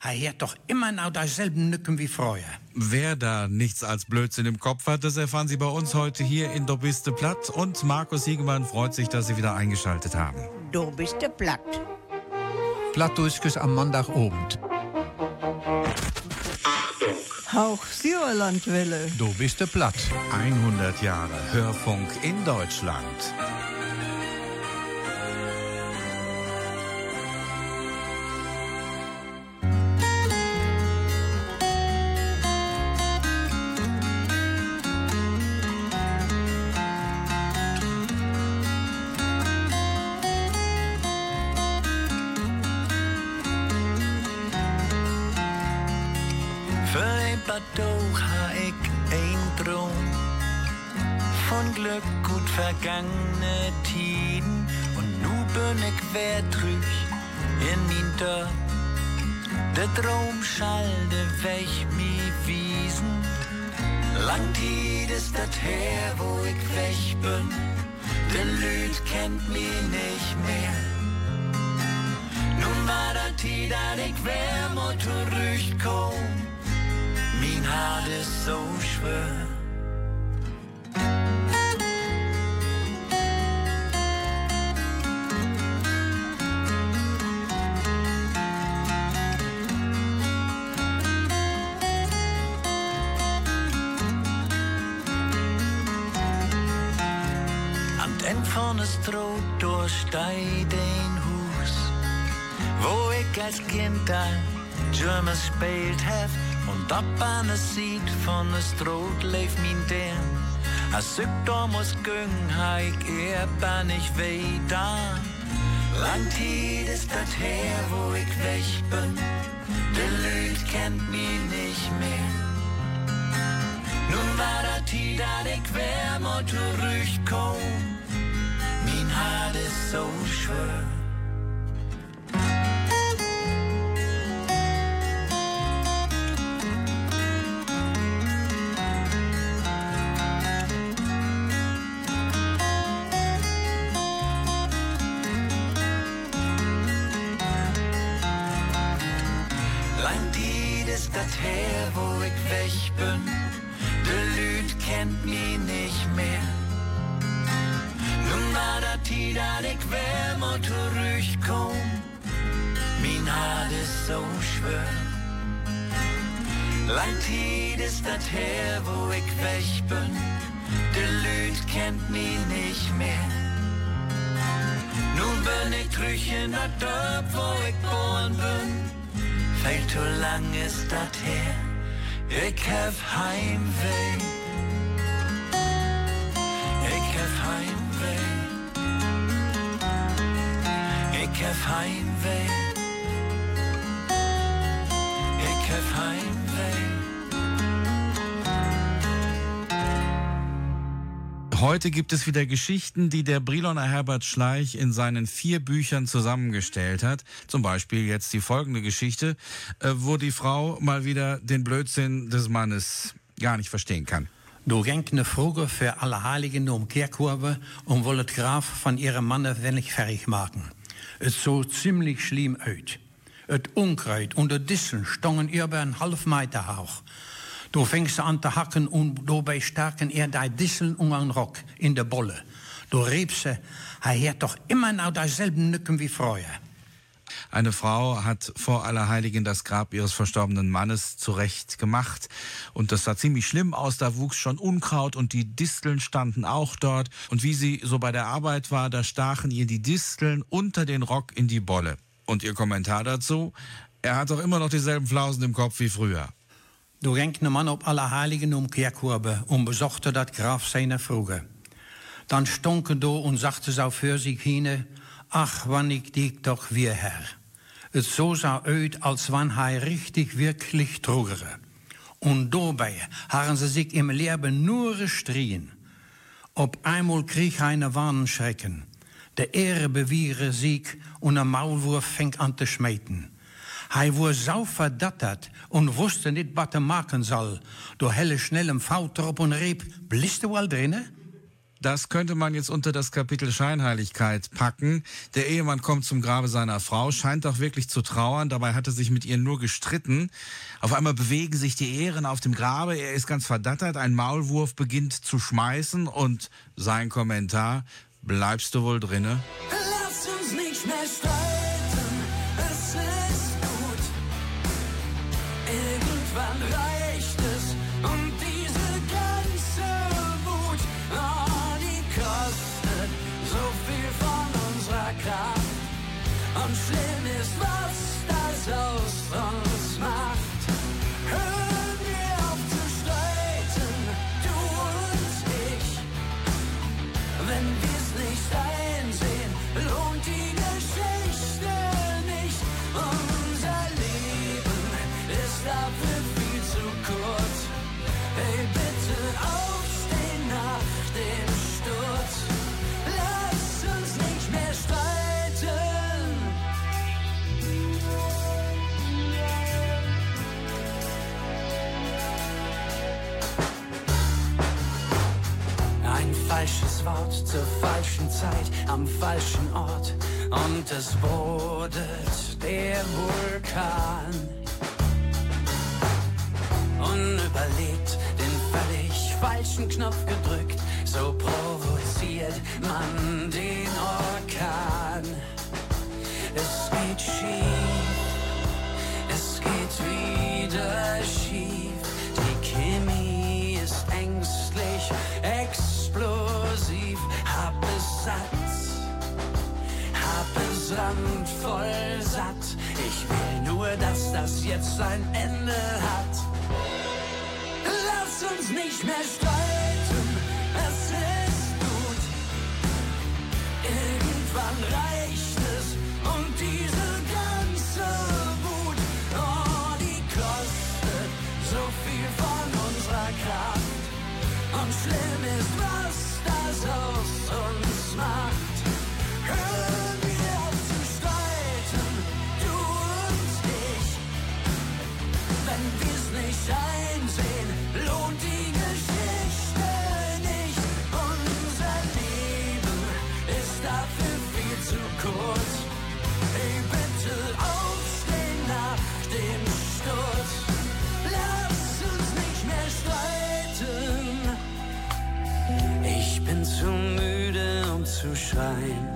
Er hat doch immer noch dieselben Nücken wie früher. Wer da nichts als Blödsinn im Kopf hat, das erfahren Sie bei uns heute hier in biste platt. Und Markus Siegemann freut sich, dass Sie wieder eingeschaltet haben. Du bist der platt. Plattdurchges am Montagabend. Auch Sauerlandwelle. Du bist der platt. 100 Jahre Hörfunk in Deutschland. Am End von der Stroh durchsteigt ein Hus, wo ich als Kind ein German spielt hef und ab an der Seed von der Stroh leef min Dern. Als ik door moest gung, ha ik eer ben ich weiter. Lang ist das her, wo ich weg bin. Der Lüd kennt mich nicht mehr. Nun war der Tid, dat ich wär. Min Hart ist so schwer. Lang Tid ist das her, weg bin. Der Lüd kennt mich Ich wär mo zurückkomm. Min ist so schwer. Lang Tid ist das her, wo ich weg bin. Der Lüd kennt mich nicht mehr. Nun bin ich trüch in der Dorf, wo ich geboren bin. Viel zu lang ist das her, ich hab Heimweh. Ich hab Heimweh. Ich hab Heimweh. Ich hab Heimweh. Heute gibt es wieder Geschichten, die der Briloner Herbert Schleich in seinen vier Büchern zusammengestellt hat. Zum Beispiel jetzt die folgende Geschichte, äh, wo die Frau mal wieder den Blödsinn des Mannes gar nicht verstehen kann. Du ging eine Frage für alle Heiligen um Kirchkurve und wollte Graf von ihrem Manne wenig fertig machen. Es so ziemlich schlimm aus. Het Unkreuz und de Disseln stongen über einen half Meter hoch. Du fängst an zu hacken und dabei stärken er die Disseln um einen Rock in der Bolle. Du riebst er hat doch immer noch dieselben Nücken wie früher. Eine Frau hat vor Allerheiligen das Grab ihres verstorbenen Mannes zurecht gemacht. Und das sah ziemlich schlimm aus. Da wuchs schon Unkraut und die Disteln standen auch dort. Und wie sie so bei der Arbeit war, da stachen ihr die Disteln unter den Rock in die Bolle. Und ihr Kommentar dazu? Er hat doch immer noch dieselben Flausen im Kopf wie früher. Du ging ein Mann op Allerheiligen um Kirchkurve und besuchte das Grab seiner Frühe. Dann stonken du und sagte so für sich hin, ach, wann ich dich doch wir Herr. Es so sah uit, als wann hij richtig wirklich trugere. Und dabei haben sie sich im Leben nur gestrien. Op einmal krieg eine Warnschrecken. Der Ehre bewiere Sieg und der Maulwurf fängt an zu schmeiten. Hij wurde so verdattert und wusste nicht, was er machen soll. Door helle schnellem Fout erop und riep, bist du al drinnen? Das könnte man jetzt unter das Kapitel Scheinheiligkeit packen. Der Ehemann kommt zum Grabe seiner Frau, scheint doch wirklich zu trauern. Dabei hat er sich mit ihr nur gestritten. Auf einmal bewegen sich die Ehren auf dem Grabe. Er ist ganz verdattert. Ein Maulwurf beginnt zu schmeißen und sein Kommentar, bleibst du wohl drinne? Lass uns nicht mehr Wort zur falschen Zeit am falschen Ort und es brodelt der Vulkan. Unüberlegt den völlig falschen Knopf gedrückt, so provoziert man den Orkan. Das jetzt ein Ende hat. Lass uns nicht mehr streiten, es ist gut. Irgendwann reicht schreien.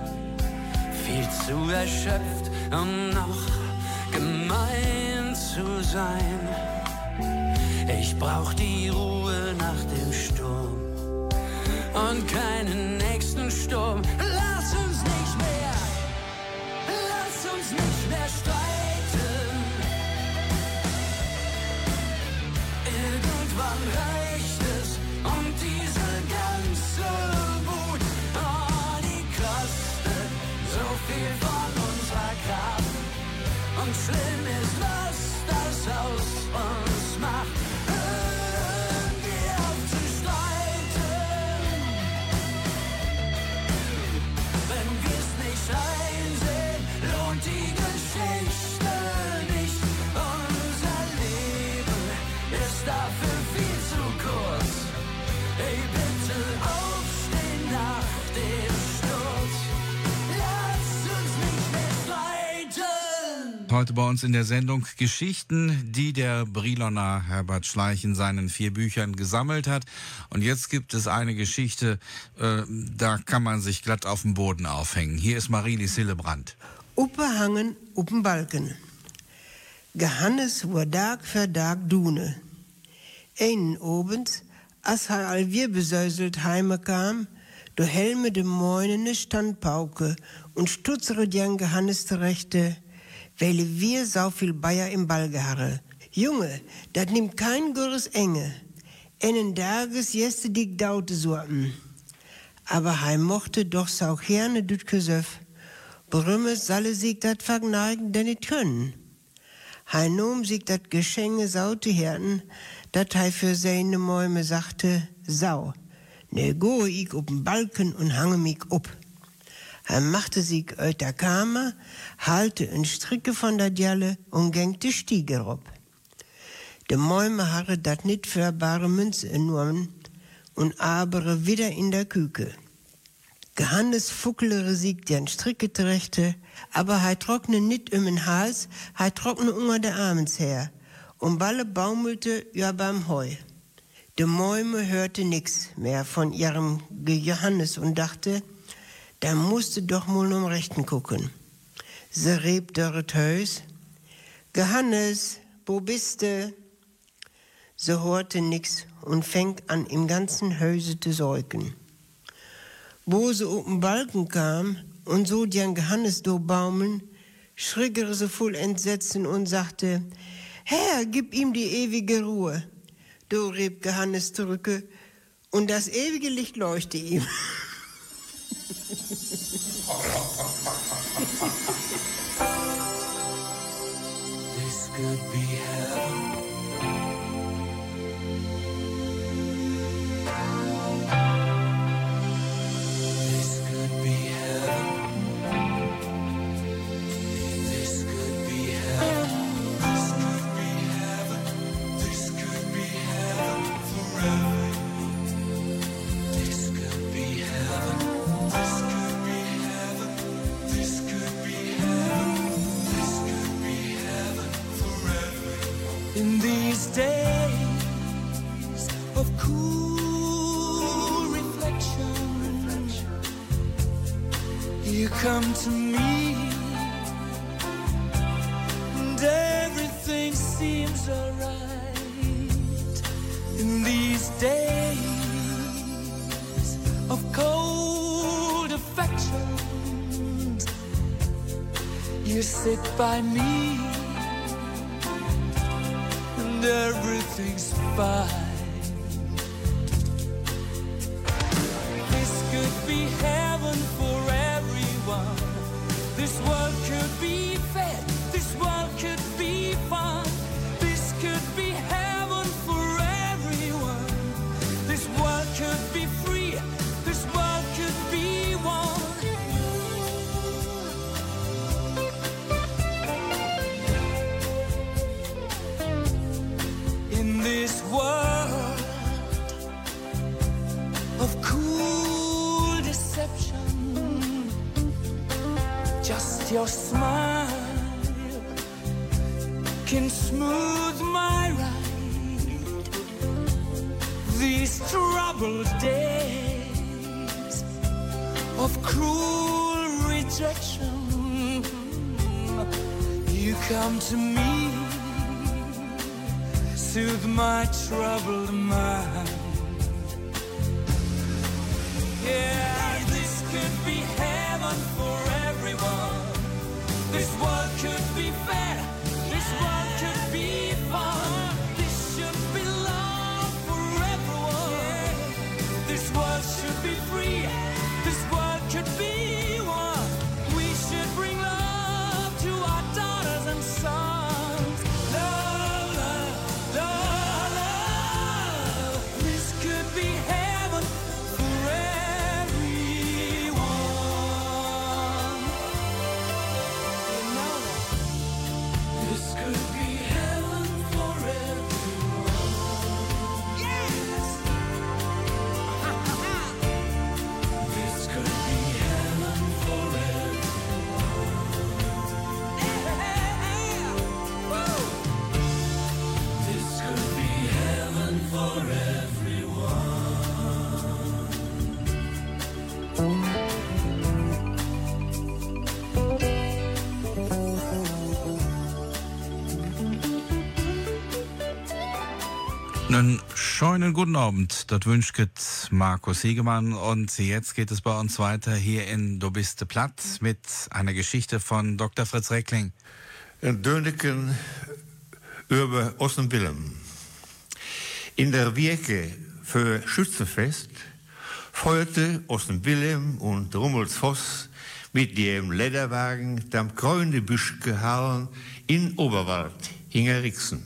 Viel zu erschöpft, um noch gemein zu sein. Ich brauch die Ruhe nach dem Sturm und keinen nächsten Sturm. Lass uns nicht mehr, lass uns nicht mehr streiten. Irgendwann reicht viel von unserer Kraft. Und schlimm ist, was das aus uns macht. Heute bei uns in der Sendung Geschichten, die der Briloner Herbert Schleich in seinen vier Büchern gesammelt hat. Und jetzt gibt es eine Geschichte, äh, da kann man sich glatt auf dem Boden aufhängen. Hier ist Marilis Hillebrand. Oppehangen op een balken. Gehannes wurde Tag für Tag dune. Einen Abend, als er alweer besäuselt heime kam, do Helme de Moinene Standpauke und stutzere Jan Gehannes zurechte, weil wir so viel Bayer im Ball geharre. Junge, dat nimmt kein gures Enge. Einen Tages jeste dick daute sorten. Aber heim mochte doch so gerne düt Gesöff. Brümme salle sich dat vergneigen, denn it können. Hein nom sich dat Geschenke saute herten, dat hei für seine Mäume sagte, sau, ne goe ich op'n Balken und hange mich up. Er machte sich uit der Kammer, halte een Stricke von der Djalle und gängte Stiege rob. De Mäume harre dat nit für bare Münze enormen und abere wieder in der Küke. Gehannes fuckelere siegt den Stricke terechte, aber hei trockne nit um den Hals, hei trockne unter der Armens her. Und Balle baumelte ja beim Heu. De Mäume hörte nix mehr von ihrem Johannes und dachte, da musste doch mal um Rechten gucken. Se reb dörret Hös. Gehannes, wo bist du? Se hörte nix und fängt an im ganzen Häuse zu säugen. Wo auf den Balken kam und so den Gehannes baumeln, schrickere sie voll Entsetzen und sagte, Herr, gib ihm die ewige Ruhe. Du rieb Gehannes zurücke und das ewige Licht leuchte ihm. This could be heaven. Come to me, and everything seems alright. In these days of cold affections, you sit by me and everything's fine. trouble. Schönen guten Abend, das wünscht Markus Hegemann und jetzt geht es bei uns weiter hier in Du bist platt mit einer Geschichte von Dr. Fritz Reckling. Een Döneken über Osten Willem. In der Wirke für Schützenfest feuerte Osten Willem und Rummels Voss mit dem Lederwagen dem grüne Büschke in Oberwald Hingerixen.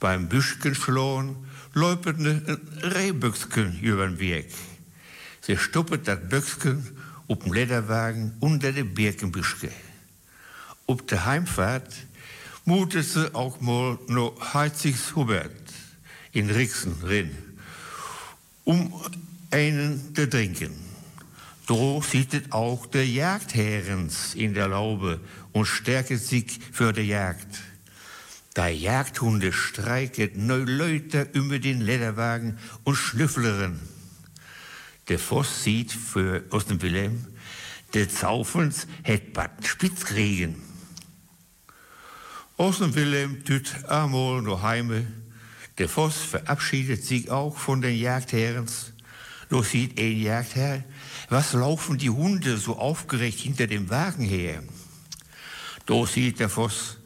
Beim Büschkenschlohn läuperte ein Rehböcksken über den Weg. Sie stoppet das Böcksken auf dem Lederwagen unter der Birkenbüschke. Op der Heimfahrt mutet sie auch mal noch Heizigs Hubert in Rixen rein. um einen zu trinken. So sieht auch der Jagdherrens in der Laube und stärket sich für die Jagd. Da Jagdhunde streiket neu Leute über den Lederwagen und schnüffleren. Der Voss sieht für aus Wilhelm, der Zaufens het bat spitz kriegen. Aus dem Wilhelm tüt amol no heime. Der Voss verabschiedet sich auch von den Jagdherrens. Doch sieht ein Jagdherr, was laufen die Hunde so aufgeregt hinter dem Wagen her? Doch sieht der Voss,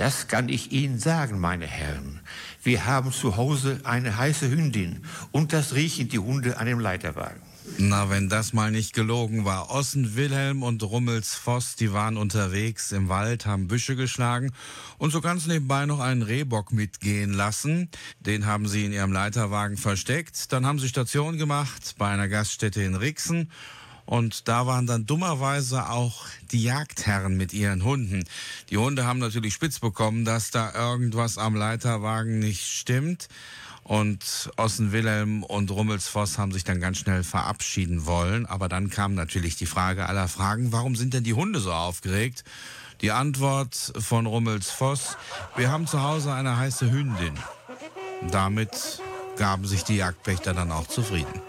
das kann ich Ihnen sagen, meine Herren. Wir haben zu Hause eine heiße Hündin und das riechen die Hunde an dem Leiterwagen. Na, wenn das mal nicht gelogen war. Ossen Wilhelm und Rummels Voss, die waren unterwegs im Wald, haben Büsche geschlagen und so ganz nebenbei noch einen Rehbock mitgehen lassen. Den haben sie in ihrem Leiterwagen versteckt. Dann haben sie Station gemacht bei einer Gaststätte in Rixen. Und da waren dann dummerweise auch die Jagdherren mit ihren Hunden. Die Hunde haben natürlich spitz bekommen, dass da irgendwas am Leiterwagen nicht stimmt. Und Ossen Wilhelm und Rummelsvoss haben sich dann ganz schnell verabschieden wollen. Aber dann kam natürlich die Frage aller Fragen, warum sind denn die Hunde so aufgeregt? Die Antwort von Rummelsvoss, wir haben zu Hause eine heiße Hündin. Damit gaben sich die Jagdpächter dann auch zufrieden.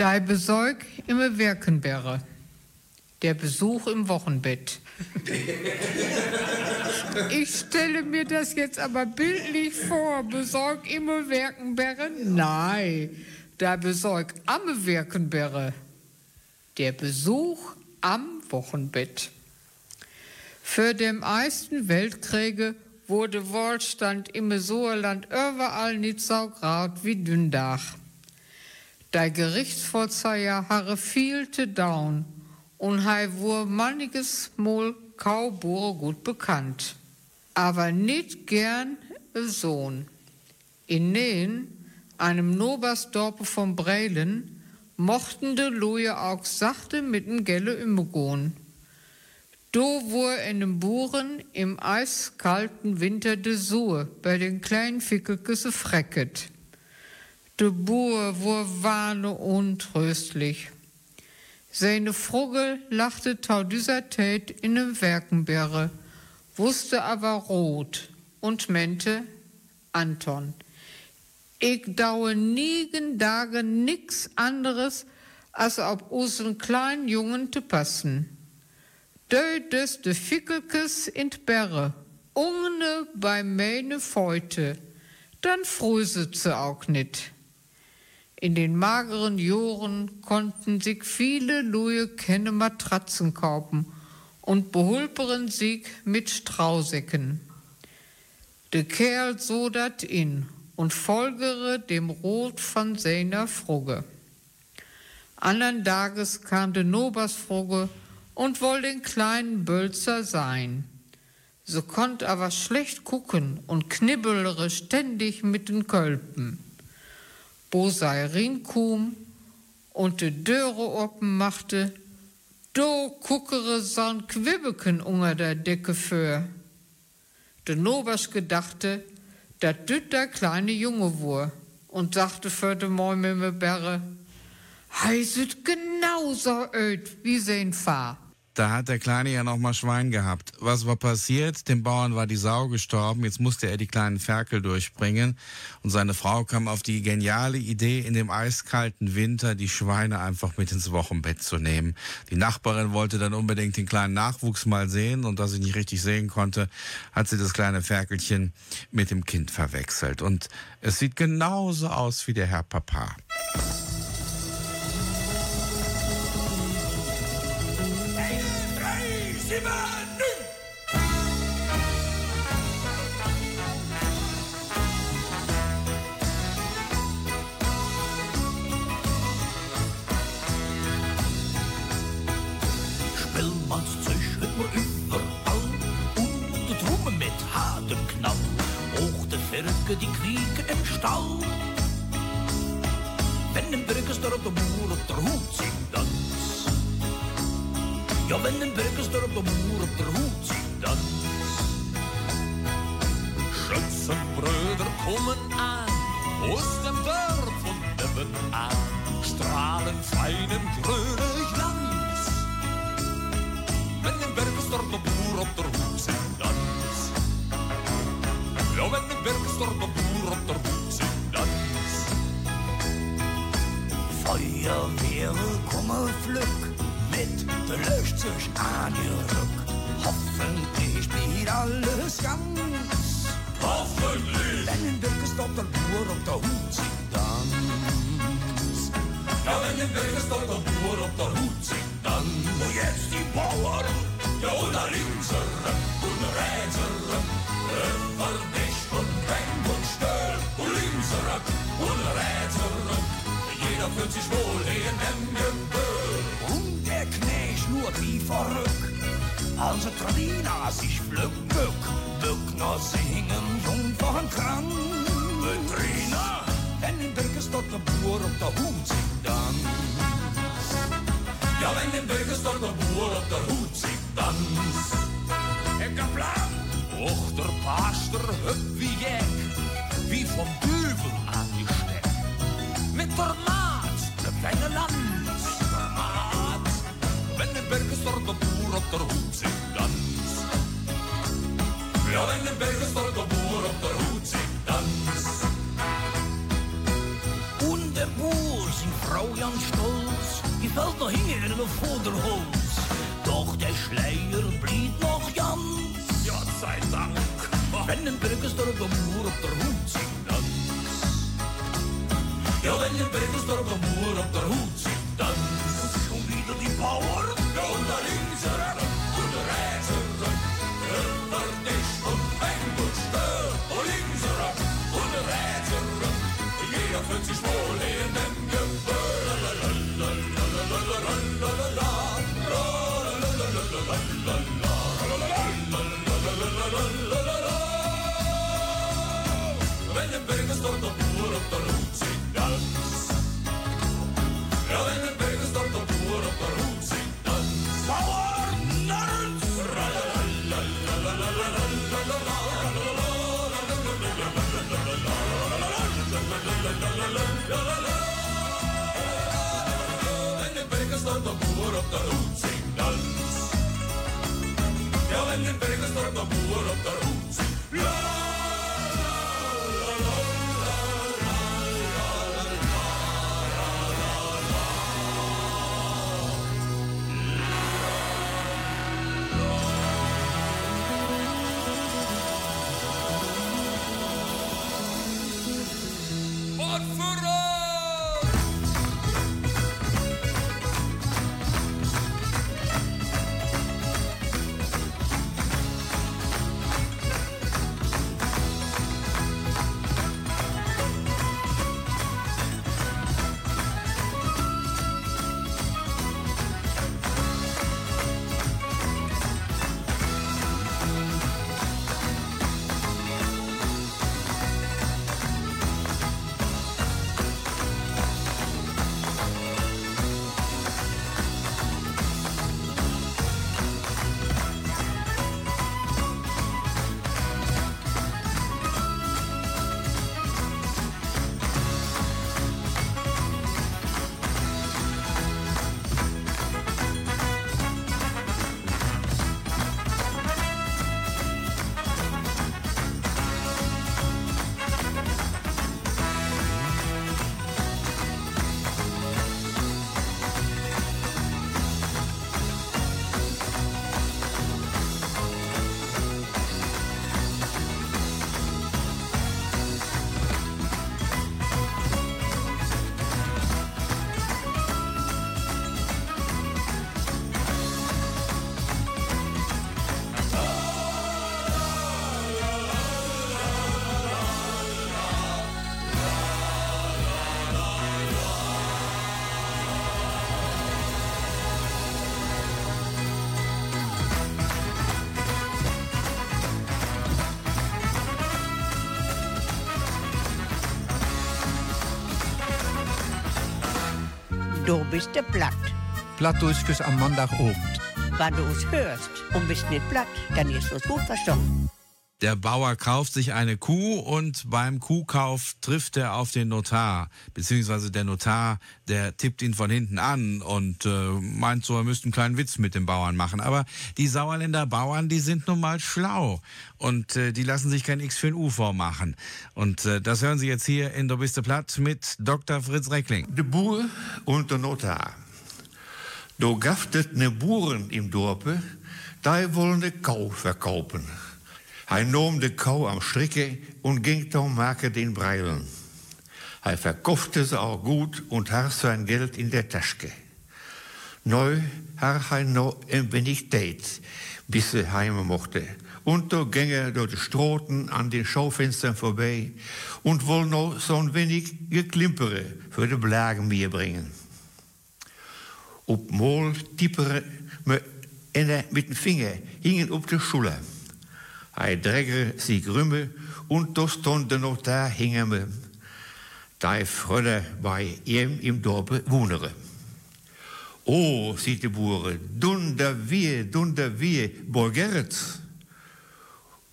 Dei Besorg immer wirken wäre. Der Besuch im Wochenbett. Ich stelle mir das jetzt aber bildlich vor. Besorg immer wirken wäre? Nein, der Besorg am wirken wäre. Der Besuch am Wochenbett. Für den Ersten Weltkrieg wurde Wohlstand im Soerland überall nicht so graut wie Dündach. Der Gerichtsvollzeiher harre vielte down und hei wur manniges Mol Kaubure gut bekannt. Aber nicht gern Sohn. In Nähen, einem Nobersdorpe von Brelen, mochten de Loje auch sachte mit dem Gelle umgehen. Do wur in den Buren im eiskalten Winter de Suhe bei den kleinen Fickelküsse frecket. De Bur wur warne untröstlich. Seine Vogel lachte tau dieser Tät in dem Werkenbeere, wusste aber rot und mente Anton. Ich daue niegen Tage nix anderes, als ob usen kleinen Jungen te passen. Dödes de Fickelkes in Berre, ungene bei meine Feute, dann fröset ze auch nit. In den mageren Joren konnten sich viele Luje kenne Matratzen kaufen und behulperen sich mit Strausäcken. De Kerl so dat in und folgere dem Rot von seiner Frugge. Andern Tages kam de Nobersfrugge und woll den kleinen Bölzer sein. So konnt aber schlecht gucken und knibbelere ständig mit den Kölpen. Bo sei rinkum und de Döre open machte, do kuckere son Quibbeken unter der Decke für. De Nobers gedachte, dat düt der kleine Junge wur und sagte für de Mäume Berre, heiset genauso öd wie sein Fahr. Da hat der Kleine ja noch mal Schwein gehabt. Was war passiert? Dem Bauern war die Sau gestorben. Jetzt musste er die kleinen Ferkel durchbringen. Und seine Frau kam auf die geniale Idee, in dem eiskalten Winter die Schweine einfach mit ins Wochenbett zu nehmen. Die Nachbarin wollte dann unbedingt den kleinen Nachwuchs mal sehen. Und da sie nicht richtig sehen konnte, hat sie das kleine Ferkelchen mit dem Kind verwechselt. Und es sieht genauso aus wie der Herr Papa. Die quieken im Stall. Wenn Birkensdorp der Boer op der Hut dans. Ja, wenn ein Birkensdorp der Boer op der Hut singt dans. Schützenbrüder kommen an, aus dem Dorf von nebenan, strahlen feinen grünen Glanz. Wenn ein Birkensdorp ihr Rück. Hoffentlich spielt alles ganz. Als het Trina sich flück, bück, bück, noch singen, jung von Kran. Trina, wenn in Birkenstock der Bauer auf der Hut singt dann. Ja, wenn in Birkenstock der Bauer auf der Hut singt dann. Ik heb plan. Och, der Pastor hüpft wie Jack, wie vom Düvel angesteckt. Mit der Maat, der kleine Lanz. Der Maat, wenn in Birkenstock der Bauer auf der Hut singt dans. Ja, wenn in Birkenstock der Bauer auf der dans. Und der Boer, sind Frau ganz stolz, die fällt noch hier der Vorderholz. Doch der Schleier blieb noch ganz. Ja, sei Dank. Wenn Birkensdorp der Boer auf der Hut singt dans. Ja, wenn Birkensdorp der Boer auf der Hut singt dans. Schon wieder die Power. ottanut sin dans. Ja olen ümberkastorma puu on ottanut Du bist der platt. Plattdeutsches am Montagabend. Wenn du es hörst und bist nicht platt, dann ist es gut verstanden. Der Bauer kauft sich eine Kuh und beim Kuhkauf trifft er auf den Notar, beziehungsweise der Notar, der tippt ihn von hinten an und äh, meint so, er müsste einen kleinen Witz mit dem Bauern machen. Aber die Sauerländer Bauern, die sind nun mal schlau und äh, die lassen sich kein X für ein U vormachen. Und äh, das hören Sie jetzt hier in Der Biste Platt mit Dr. Fritz Reckling. De boer und der Notar. Da gaftet ne Buren im Dorpe, die wollen de Kau verkaufen. Hij nahm de Kau am Stricke und ging dann maken den Breilen. Hij verkaufte sie auch gut und hat sein Geld in der Tasche. Neu hat hij noch ein wenig Zeit, bis er heim mochte. Und da ging er durch die Stroten an den Schaufenstern vorbei und wollte noch so ein wenig Geklimpere für die Blagen mir bringen. Op Mol tippere mit dem Finger hingen op de Schule. Hij dregger sich rümme und da stond de Notar hingen me. Die Fröde bei ihm im Dorpe wohnere. Oh, sieht die Bure, dunder wir, dunder wir, Borgerets.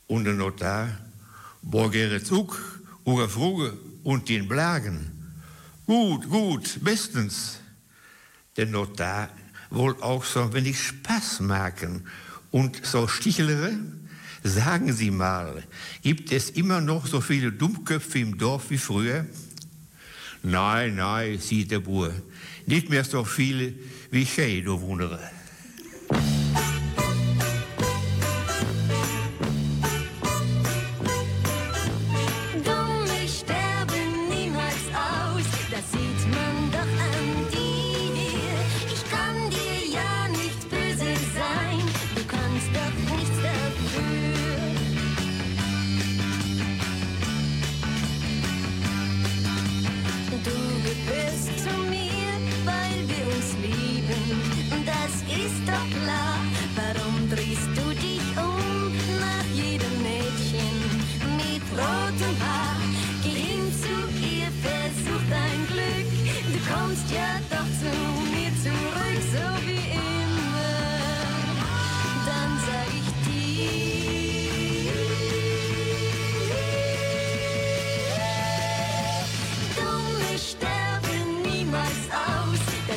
Und der Notar, Borgerets ook, uge Fruge und den Blagen. Gut, gut, bestens. Der Notar wollte auch so ein wenig Spaß machen und so stichelere. Sagen Sie mal, gibt es immer noch so viele Dummköpfe im Dorf wie früher? Nein, nein, sieht der Bur, nicht mehr so viele wie ich du wundere.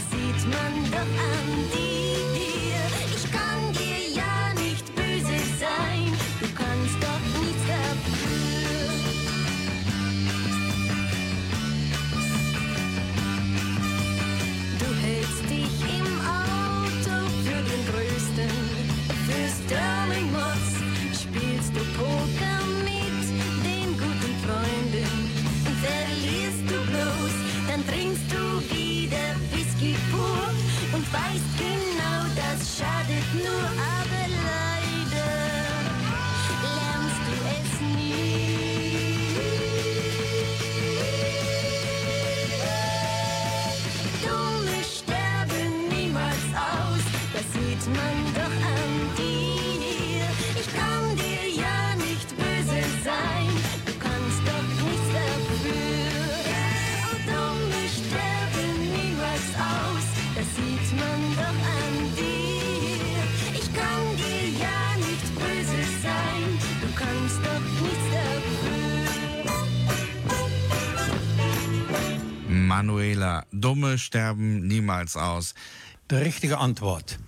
Sieht man. man doch. Ich kann dir ja nicht böse sein, du kannst doch nichts dafür. Dumme sterben niemals aus, das sieht man doch an dir. Ich kann dir ja nicht böse sein, du kannst doch nichts dafür. Manuela, dumme sterben niemals aus. Die richtige Antwort.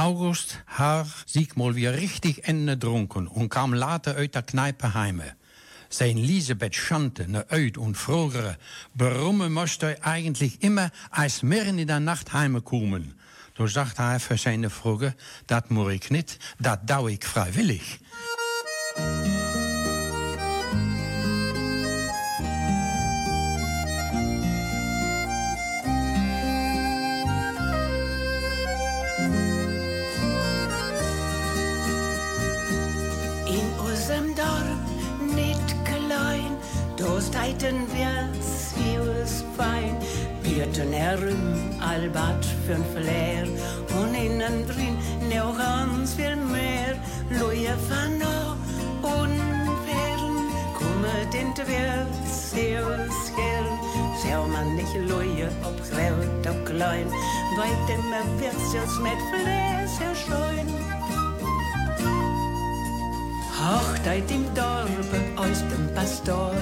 August har sich mal wieder richtig ende drunken und kam later uit der Kneipe heime. Sein Elisabeth Schante, ne uit und frogere, warum moest er eigentlich immer als mitten in der Nacht heimkommen? Da sagt er für seine Frage, dat muss ich nicht, dat dau ich freiwillig. Da steiten wir's vieles fein. Bierten herum, Albert für'n Flair und innen drin noch ganz viel mehr. Loje van unfern, kommet inte wir's vieles her. Schau man nicht Loje ob groß, ob klein, weit immer wird's jetzt mit Fläs erscheuen. Hochzeit im Dorf aus dem Pastor.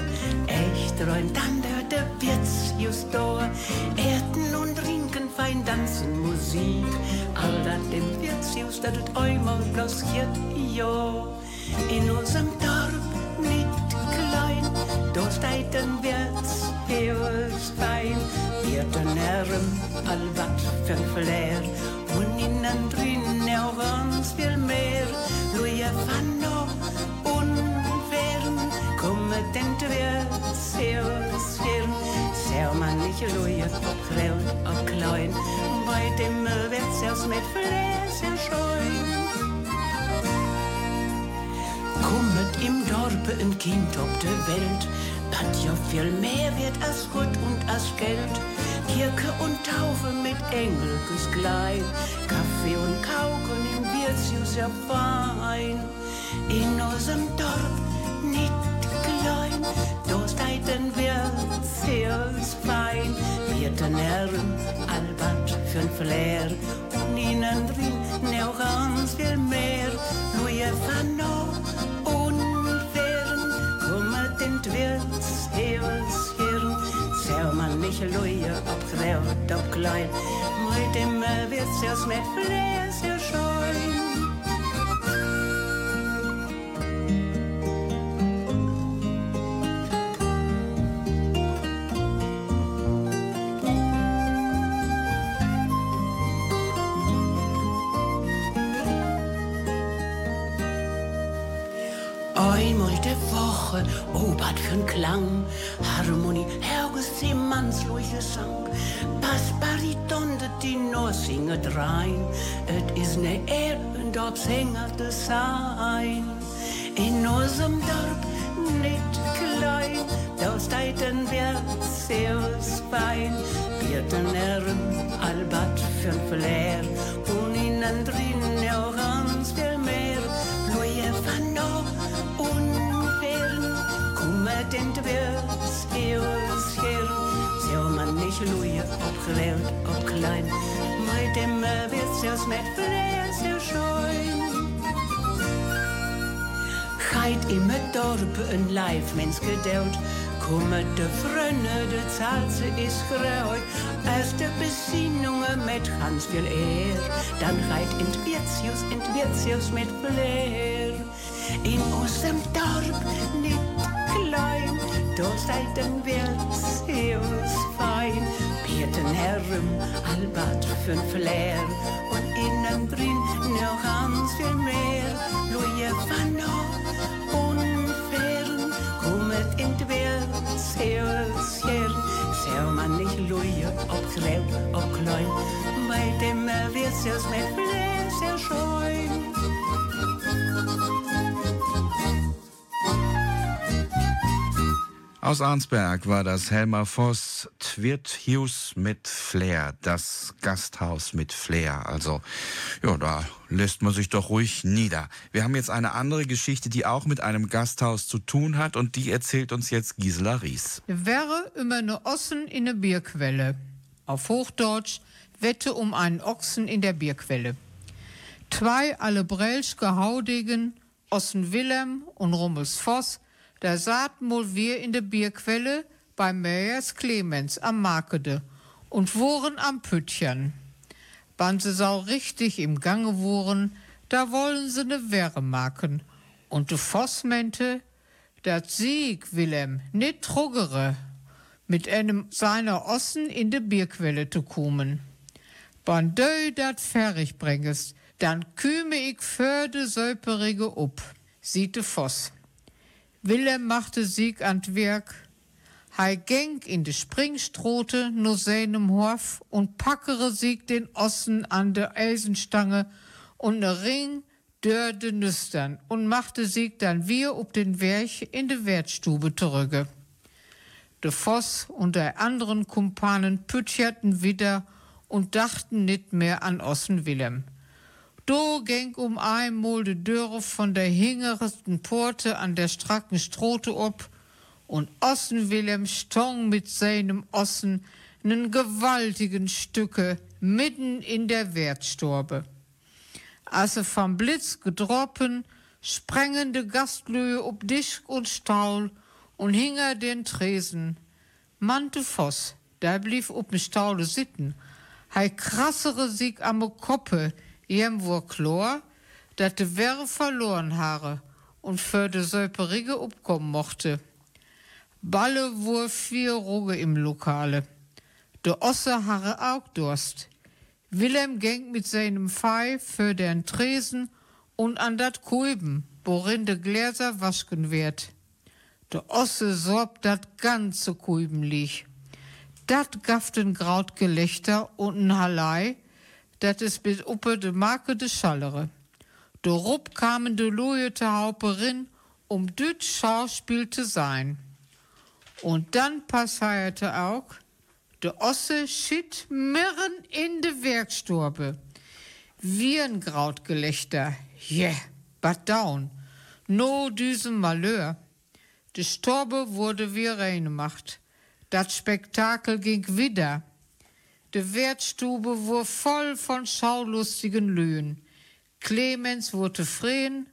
Echt rein, dann hört der Wirts da. Erden und trinken, fein tanzen, Musik. All das dem Wirts just, das tut einmal bloß hier, ja. In unserem Dorf nicht klein, da steht ein Wirts, hilfs fein. Wirten Herren, all wat für Flair. Und innen drin auch ganz viel mehr. Louis van hilfs fern. Ser man nicht Louis ob grell, ob klein, bei dem wird's erst mit Fläs erscheuen. Kommet im Dorpe ein Kind ob der Welt, dat ja viel mehr wird als Gut und als Geld. Kirche und Taufe mit Engel gleich, Kaffee und Kauken im Wirtshaus ja fein. In unserem Dorf nicht klein, da steiten wir sehr fein. Vierten Herren, Albert für'n Flair und innen drin noch ganz viel mehr. Louis van unfern, kommet in Wirts, Heers, Hirn. Ser man nicht Louis, ob groß, ob klein, mit dem wird's erst mit Fläs erscheuen. Klang, Harmonie, Herges Seemannsluche Sang, Pass Bariton, det die nur singet rein, et is ne Ehr und ob singert es sein. In unserem Dorf nicht klein, da steiten wir sehr fein, Vierten Herren, Albert für'n Flair, und innen drin wir's, eus her, ser man nicht Louis, ob groß, ob klein, mit dem wird's erst mit Fläs erscheuen. Heit im Dorpe een Leif mens geduld. Kommet de Frönne, de Zalze is gereut. Als de Besinnungen mit ganz viel Ehr. Dann reit in Wirtsius, in Wirtsius mit Flair. In unserem Dorf nicht klein, da seid den Wirtsius fein. Vierten Herren, Albert für'n Flair. Und innen drin noch ganz viel mehr. Louis van unfern, kommet in Wirts, Heers, Herr. Ser man nicht Louis, ob groß, ob klein, bei dem erst mit Fläs erscheuen. Aus Arnsberg war das Helmer Voss Twirt Hughes mit Flair, das Gasthaus mit Flair. Also, ja, da lässt man sich doch ruhig nieder. Wir haben jetzt eine andere Geschichte, die auch mit einem Gasthaus zu tun hat und die erzählt uns jetzt Gisela Ries. Wäre immer ne Ossen in ne Bierquelle. Auf Hochdeutsch Wette um einen Ochsen in der Bierquelle. Zwei alle Brelschke Haudigen, Ossen Willem und Rummels Voss, da saßen wohl wir in der Bierquelle, bei Meyers Clemens am Markede und woren am Püttchen. Wann sie sau richtig im Gange woren, da wollen sie ne Wehre machen. Und de Voss meinte, dat Sieg, Willem, nit truggere, mit einem seiner Ossen in de Bierquelle zu kommen. Wann dö dat fertig bringest, dann küme ich für de Söperige up, sieht de Voss. Willem machte Sieg an Werk, Hei geng in de Springstrote no seinem Hof und packere Sieg den Ossen an der Eisenstange und ne Ring dör de Nüstern und machte Sieg dann wir ob den Werch in de Wertstube zurücke. De Voss und der anderen Kumpanen pütscherten wieder und dachten nit mehr an Ossen Willem. Do ging um einmal de Dörre von der hingersten Porte an der stracken Strote ob und Ossen Willem stong mit seinem Ossen nen gewaltigen Stücke mitten in der Wertstorbe. Als er vom Blitz gedroppen, sprengende Gastlöhe ob Disch und Staul und hinger den Tresen. Mante Voss, der blieb ob ne Staule sitten, hei krassere Sieg am Koppe, jem wo Chlor, dat de Werre verloren habe und für de Söperige upkommen mochte. Balle wur vier Ruge im Lokale. De Osse harre auch Durst. Wilhelm ging mit seinem Pfeif für den Tresen und an dat Kulben, worin de Gläser waschen wird. De Osse sorbt dat ganze Kulben lieg. Dat gaften graut Gelächter und n Hallei, dat is bis uppe de Marke de Schallere. De Rupp kamen de lojete Hauperin, um düt Schauspiel zu sein. Und dann passierte auch, de Osse schitt mirren in de Werkstorbe. Wie ein Grautgelächter, yeah, but down, no düsen Malheur. De Storbe wurde wie reingemacht. Dat Spektakel ging wieder. De Wertstube wurde voll von schaulustigen Löhen. Clemens wurde freen,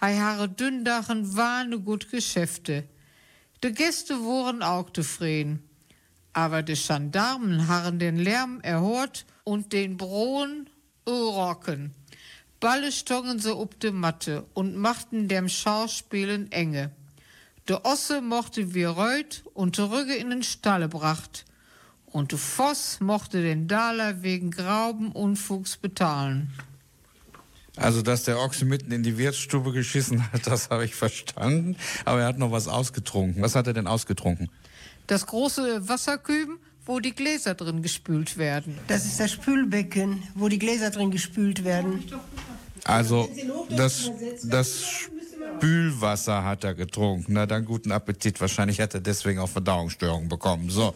hei haare Dündachen waren gut Geschäfte. De Gäste wurden auch zufrieden. Aber de Gendarmen harren den Lärm erhört und den Brohen rocken. Balle stongen sie ob de Matte und machten dem Schauspielen enge. De Osse mochte wie reut und zurücke in den Stalle bracht. Und de Voss mochte den Daler wegen grauben Unfugs bezahlen. Also, dass der Ochse mitten in die Wirtsstube geschissen hat, das habe ich verstanden. Aber er hat noch was ausgetrunken. Was hat er denn ausgetrunken? Das große Wasserküben, wo die Gläser drin gespült werden. Das ist das Spülbecken, wo die Gläser drin gespült werden. Also, das, das Spülwasser hat er getrunken. Na dann guten Appetit. Wahrscheinlich hat er deswegen auch Verdauungsstörungen bekommen. So,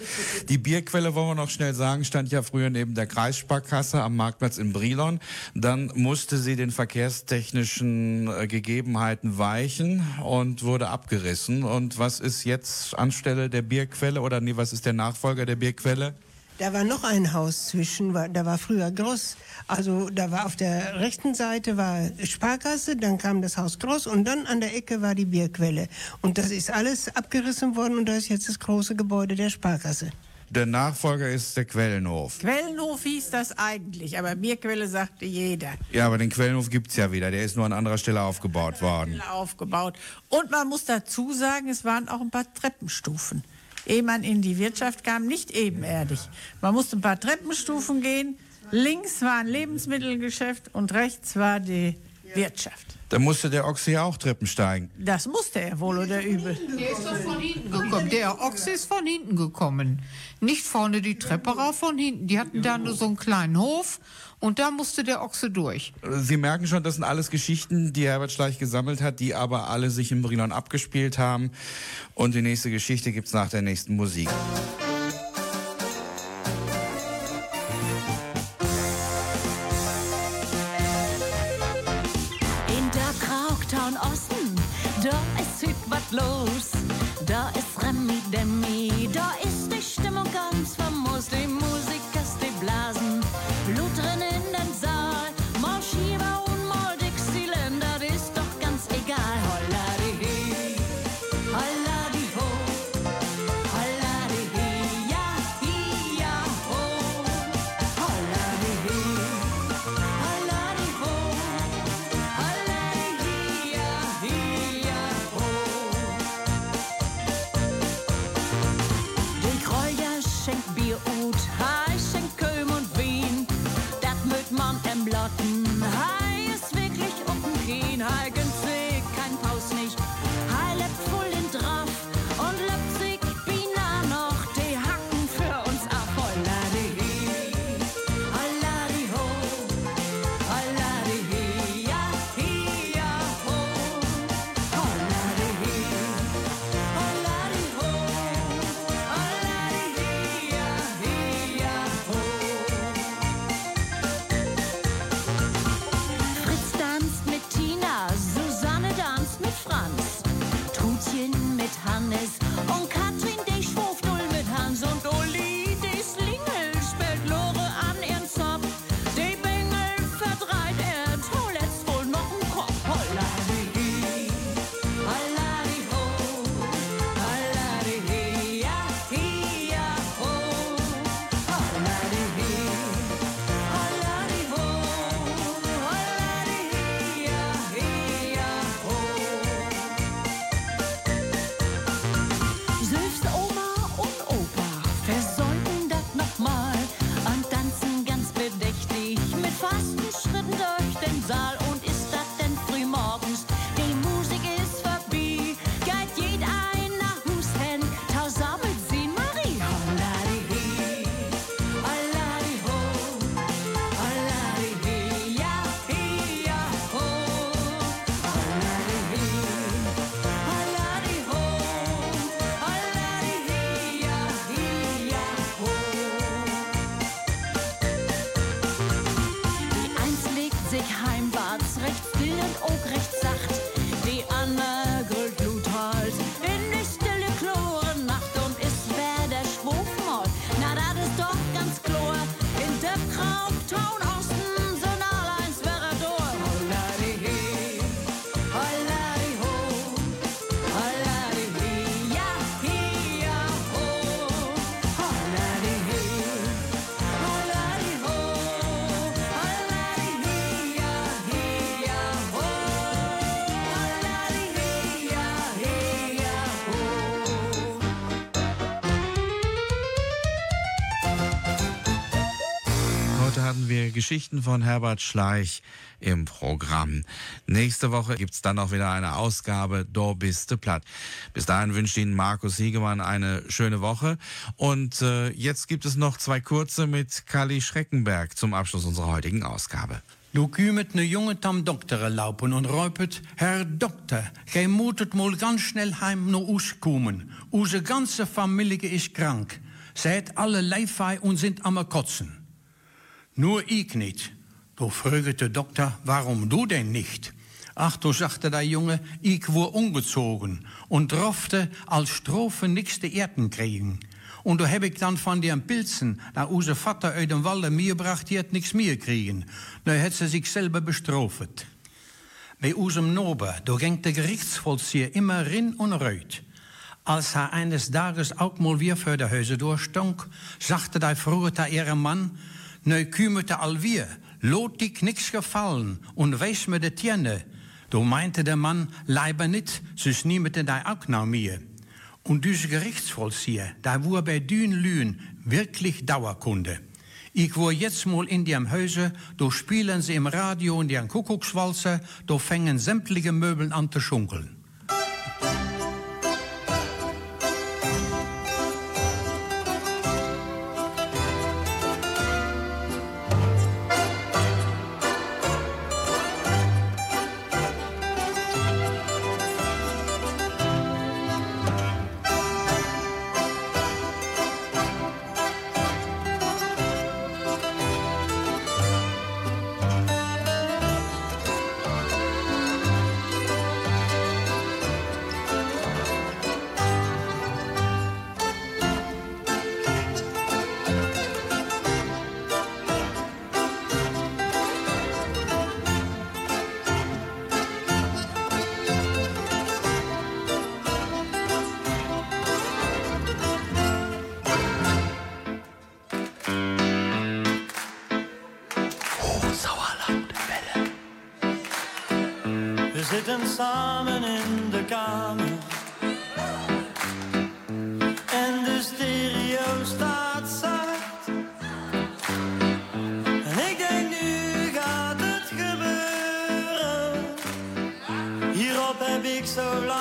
die Bierquelle, wollen wir noch schnell sagen, stand ja früher neben der Kreissparkasse am Marktplatz in Brilon. Dann musste sie den verkehrstechnischen äh, Gegebenheiten weichen und wurde abgerissen. Und was ist jetzt anstelle der Bierquelle oder nee, was ist der Nachfolger der Bierquelle? Da war noch ein Haus zwischen, da war früher Gross. Also da war auf der rechten Seite war Sparkasse, dann kam das Haus Gross und dann an der Ecke war die Bierquelle. Und das ist alles abgerissen worden und da ist jetzt das große Gebäude der Sparkasse. Der Nachfolger ist der Quellenhof. Quellenhof hieß das eigentlich, aber Bierquelle sagte jeder. Ja, aber den Quellenhof gibt's ja wieder. Der ist nur an anderer Stelle aufgebaut worden. aufgebaut. Und man muss dazu sagen, es waren auch ein paar Treppenstufen. Ehe man in die Wirtschaft kam, nicht ebenerdig. Man musste ein paar Treppenstufen gehen. Links war ein Lebensmittelgeschäft und rechts war die Wirtschaft. Da musste der Ochse ja auch Treppen steigen. Das musste er wohl oder übel. Der ist doch von hinten gekommen. Der Ochse ist von hinten gekommen. Nicht vorne die Treppe rauf, von hinten. Die hatten da nur so einen kleinen Hof und da musste der Ochse durch. Sie merken schon, das sind alles Geschichten, die Herbert Schleich gesammelt hat, die aber alle sich in Brilon abgespielt haben. Und die nächste Geschichte gibt's nach der nächsten Musik. In der Krauktown Osten, da ist hüt wat los. Da ist Remi Demi, da ist die Stimmung ganz famos. Die Geschichten von Herbert Schleich im Programm. Nächste Woche gibt's dann auch wieder eine Ausgabe Do biste platt. Bis dahin wünscht Ihnen Markus Siegemann eine schöne Woche. Und äh, jetzt gibt es noch zwei kurze mit Kali Schreckenberg zum Abschluss unserer heutigen Ausgabe. Du kümmert ne Junge tam Doktor laupen und räupet, Herr Doktor, gij mutet mal ganz schnell heim no us kommen. Use ganze Familie ist krank. Seid alle leifei und sind am Kotzen. Nur ich nicht. Du fragt der Doktor, warum du denn nicht? Ach, du sagte der Junge, ich wur ungezogen und droffte als Strophe nix de Erden kriegen. Und da heb ich dann von den Pilzen, da use Vater uit den Walde mir bracht, die hat nix mehr kriegen. Da hat sie sich selber bestrofet. Bei unserem Nober, da ging der Gerichtsvollzieher immer rin und reut. Als er eines Tages auch mal wieder für der Häuser durchstunk, sagte der früher der Mann, kümmerte all wir, lot dich nix gefallen und weis mir de Tierne. Du meinte der Mann, leiber nit, süß niemete dei auch nach mir. Und diese Gerichtsvollzieher, da wur bei Dün Lühen wirklich Dauerkunde. Ich wur jetzt mal in dem Häuser, da spielen sie im Radio in den Kuckuckswalzer, da fängen sämtliche Möbeln an zu schunkeln. En samen in de kamer. En de stereo staat zacht. En ik denk nu gaat het gebeuren. Hierop heb ik zo lang.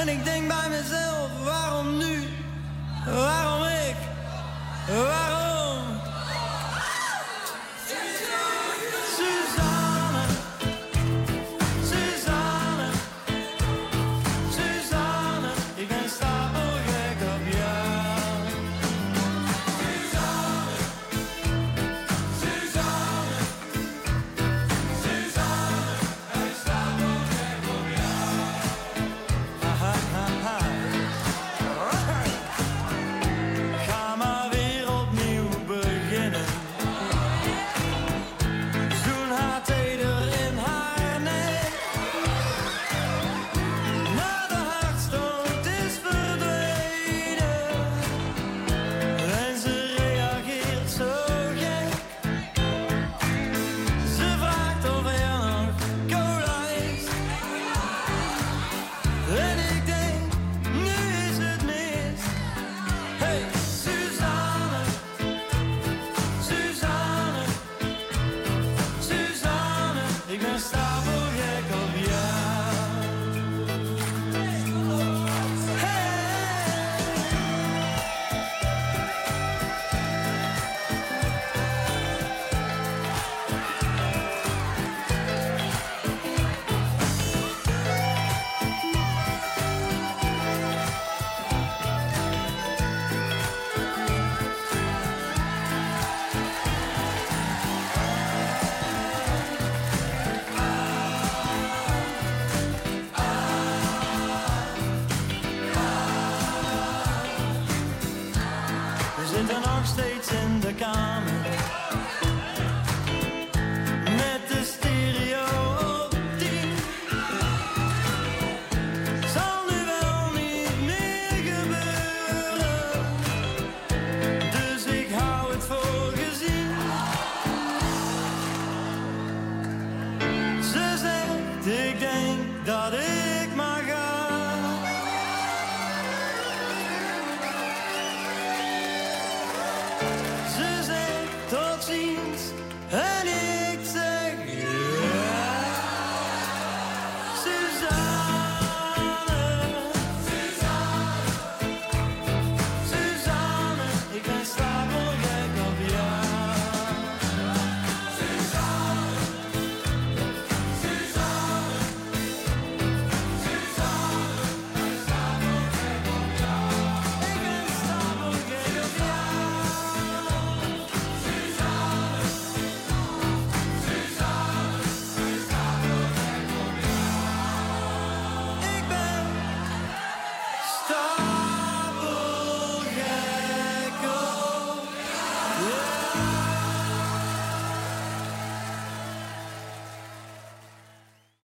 En ik denk bij mezelf, waarom nu? Waarom ik? Waarom?